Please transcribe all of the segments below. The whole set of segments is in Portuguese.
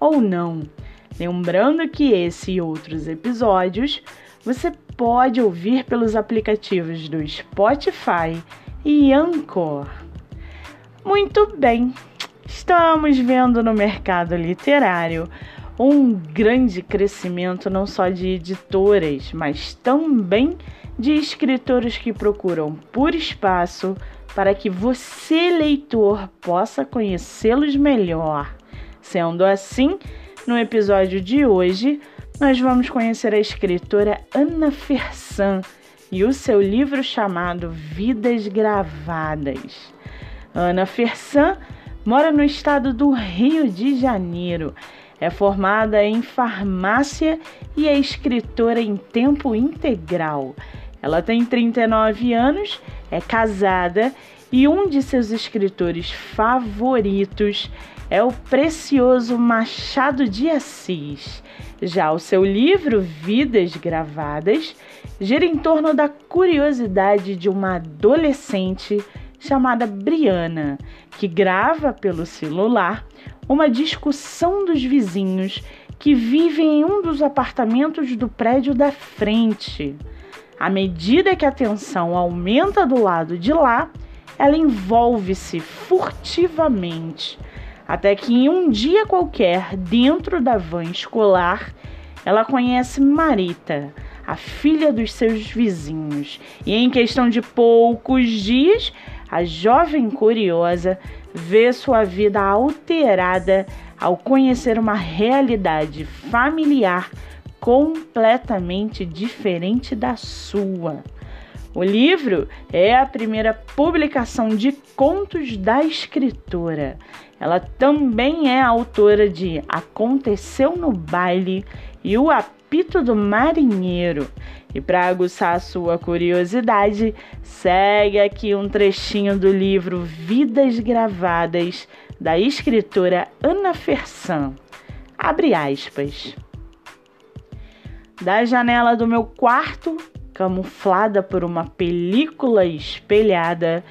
ou não. Lembrando que esse e outros episódios você pode ouvir pelos aplicativos do Spotify e Anchor. Muito bem, estamos vendo no mercado literário um grande crescimento não só de editoras, mas também de escritores que procuram por espaço para que você, leitor, possa conhecê-los melhor. Sendo assim, no episódio de hoje, nós vamos conhecer a escritora Ana Fersan e o seu livro chamado Vidas Gravadas. Ana Fersan mora no estado do Rio de Janeiro. É formada em farmácia e é escritora em tempo integral. Ela tem 39 anos, é casada e um de seus escritores favoritos é o precioso Machado de Assis. Já o seu livro Vidas Gravadas gira em torno da curiosidade de uma adolescente chamada Briana, que grava pelo celular uma discussão dos vizinhos que vivem em um dos apartamentos do prédio da frente. À medida que a tensão aumenta do lado de lá, ela envolve-se furtivamente até que em um dia qualquer, dentro da van escolar, ela conhece Marita, a filha dos seus vizinhos, e em questão de poucos dias, a jovem curiosa vê sua vida alterada ao conhecer uma realidade familiar completamente diferente da sua. O livro é a primeira publicação de contos da escritora. Ela também é autora de Aconteceu no Baile e O Apito do Marinheiro. E para aguçar a sua curiosidade, segue aqui um trechinho do livro Vidas Gravadas da escritora Ana Fersan. Abre aspas. Da janela do meu quarto, camuflada por uma película espelhada,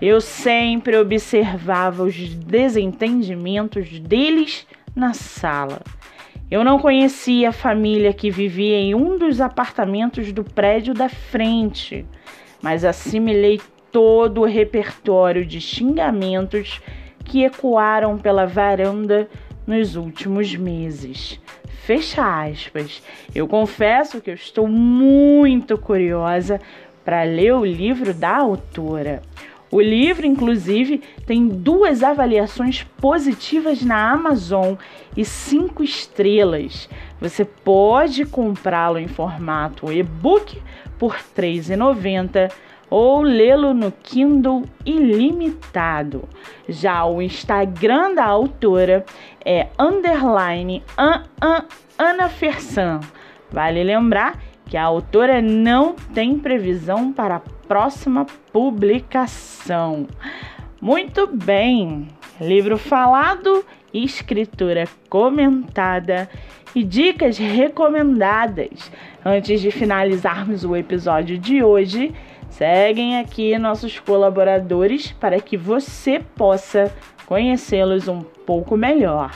eu sempre observava os desentendimentos deles na sala. Eu não conhecia a família que vivia em um dos apartamentos do prédio da frente, mas assimilei todo o repertório de xingamentos que ecoaram pela varanda nos últimos meses. Fecha aspas. Eu confesso que eu estou muito curiosa para ler o livro da autora. O livro, inclusive, tem duas avaliações positivas na Amazon e cinco estrelas. Você pode comprá-lo em formato e-book por R$ 3,90 ou lê-lo no Kindle ilimitado. Já o Instagram da autora é underline an, an. Vale lembrar que a autora não tem previsão para a próxima publicação. Muito bem, livro falado, escritura comentada e dicas recomendadas. Antes de finalizarmos o episódio de hoje, seguem aqui nossos colaboradores para que você possa conhecê-los um pouco melhor.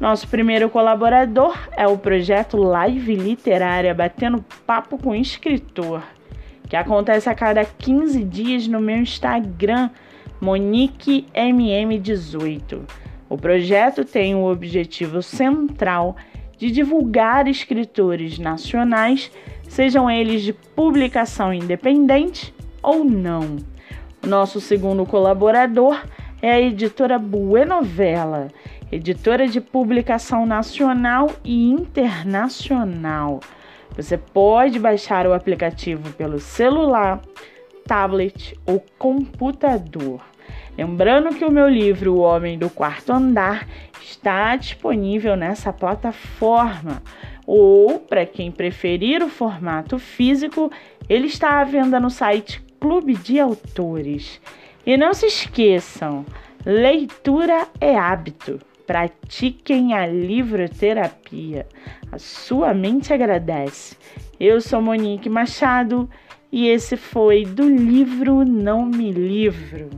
Nosso primeiro colaborador é o projeto Live Literária Batendo Papo com Escritor, que acontece a cada 15 dias no meu Instagram, MoniqueMM18. O projeto tem o objetivo central de divulgar escritores nacionais, sejam eles de publicação independente ou não. Nosso segundo colaborador é a editora Buenovela editora de publicação nacional e internacional. Você pode baixar o aplicativo pelo celular, tablet ou computador. Lembrando que o meu livro O Homem do Quarto Andar está disponível nessa plataforma. Ou, para quem preferir o formato físico, ele está à venda no site Clube de Autores. E não se esqueçam, leitura é hábito. Pratiquem a livroterapia. A sua mente agradece. Eu sou Monique Machado e esse foi do livro Não Me Livro.